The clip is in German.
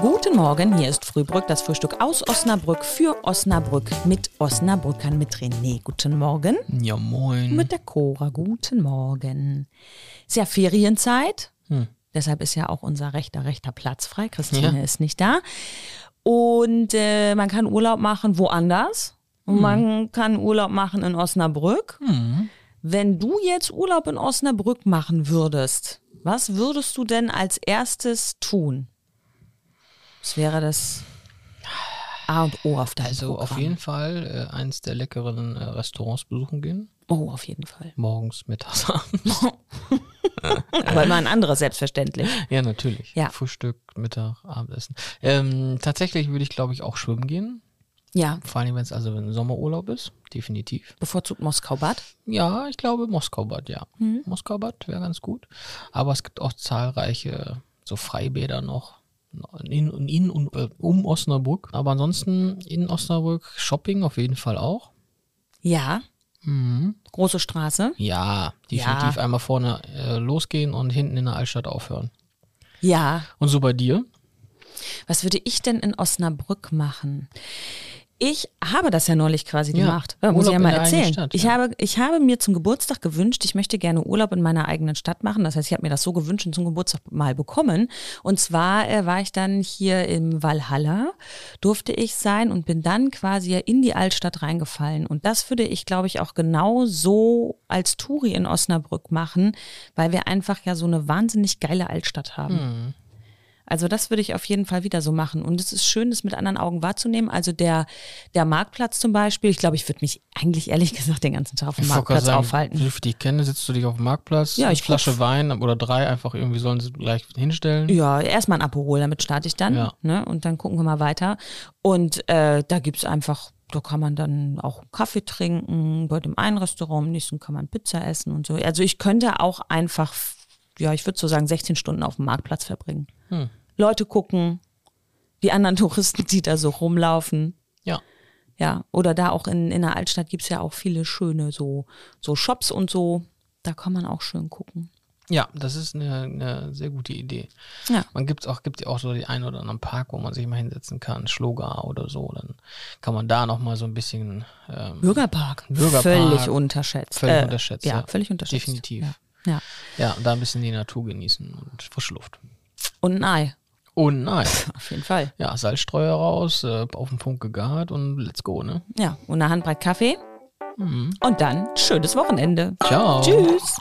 Guten Morgen, hier ist Frühbrück, das Frühstück aus Osnabrück für Osnabrück mit Osnabrückern mit René. Guten Morgen. Ja, moin. Mit der Cora. Guten Morgen. Ist ja Ferienzeit. Hm. Deshalb ist ja auch unser rechter, rechter Platz frei. Christine Ja. ist nicht da. Und äh, man kann Urlaub machen woanders. Und man kann Urlaub machen in Osnabrück. Hm. Wenn du jetzt Urlaub in Osnabrück machen würdest, was würdest du denn als erstes tun? Was wäre das A und O auf deinem Also Programm? auf jeden Fall äh, eins der leckeren äh, Restaurants besuchen gehen. Oh, auf jeden Fall. Morgens, mittags, abends. Aber immer ein anderes, selbstverständlich. ja, natürlich. Ja. Frühstück, Mittag, Abendessen. Ähm, tatsächlich würde ich, glaube ich, auch schwimmen gehen. Ja, Vor allem, wenn es also ein Sommerurlaub ist. Definitiv. bevorzugt Moskau-Bad. Ja, ich glaube Moskau-Bad, ja. Moskau-Bad wäre ganz gut. Aber es gibt auch zahlreiche so Freibäder noch. In, in und äh, um Osnabrück. Aber ansonsten in Osnabrück Shopping auf jeden Fall auch. Ja, Mhm. große Straße. Ja, definitiv einmal vorne äh, losgehen und hinten in der Altstadt aufhören. Ja, Und so bei dir? Was würde ich denn in Osnabrück machen? Ich habe das ja neulich quasi Ja, gemacht. Ja, muss ich Urlaub ja mal erzählen. Stadt, ich, ja. habe, ich habe mir zum Geburtstag gewünscht, ich möchte gerne Urlaub in meiner eigenen Stadt machen. Das heißt, ich habe mir das so gewünscht und zum Geburtstag mal bekommen. Und zwar äh, war ich dann hier im Valhalla, durfte ich sein und bin dann quasi ja in die Altstadt reingefallen. Und das würde ich, glaube ich, auch genau so als Touri in Osnabrück machen, weil wir einfach ja so eine wahnsinnig geile Altstadt haben. Hm. Also das würde ich auf jeden Fall wieder so machen. Und es ist schön, das mit anderen Augen wahrzunehmen. Also der, der Marktplatz zum Beispiel, ich glaube, ich würde mich eigentlich ehrlich gesagt den ganzen Tag auf dem Ich Marktplatz sagen, aufhalten. Viel ich kenne, sitzt du dich auf dem Marktplatz, Ja, eine ich Flasche Wein oder drei einfach irgendwie sollen sie gleich hinstellen. Ja, erstmal ein Aperol, damit starte ich dann. Ja. Ne? Und dann gucken wir mal weiter. Und äh, da gibt's einfach, da kann man dann auch Kaffee trinken, bei dem einen Restaurant, im nächsten kann man Pizza essen und so. Also ich könnte auch einfach, ja, ich würde so sagen, 16 Stunden auf dem Marktplatz verbringen. Hm. Leute gucken, die anderen Touristen, die da so rumlaufen. Ja. Ja, oder da auch in, in der Altstadt gibt's ja auch viele schöne so, so Shops und so. Da kann man auch schön gucken. Ja, das ist eine, eine sehr gute Idee. Ja. Man gibt auch, gibt ja auch so die einen oder anderen Park, wo man sich mal hinsetzen kann, Schlogar oder so. Dann kann man da noch mal so ein bisschen ähm, Bürgerpark. Bürgerpark. Völlig unterschätzt. Völlig Äh, unterschätzt, Ja, ja. völlig unterschätzt. Definitiv. Ja. Ja. ja, und da ein bisschen die Natur genießen und frische Luft. Und ein Ei, Und nein. auf jeden Fall. Ja, Salzstreuer raus, äh, auf den Punkt gegart und let's go, ne? Ja, und eine Handbreit Kaffee. Und dann schönes Wochenende. Ciao. Tschüss.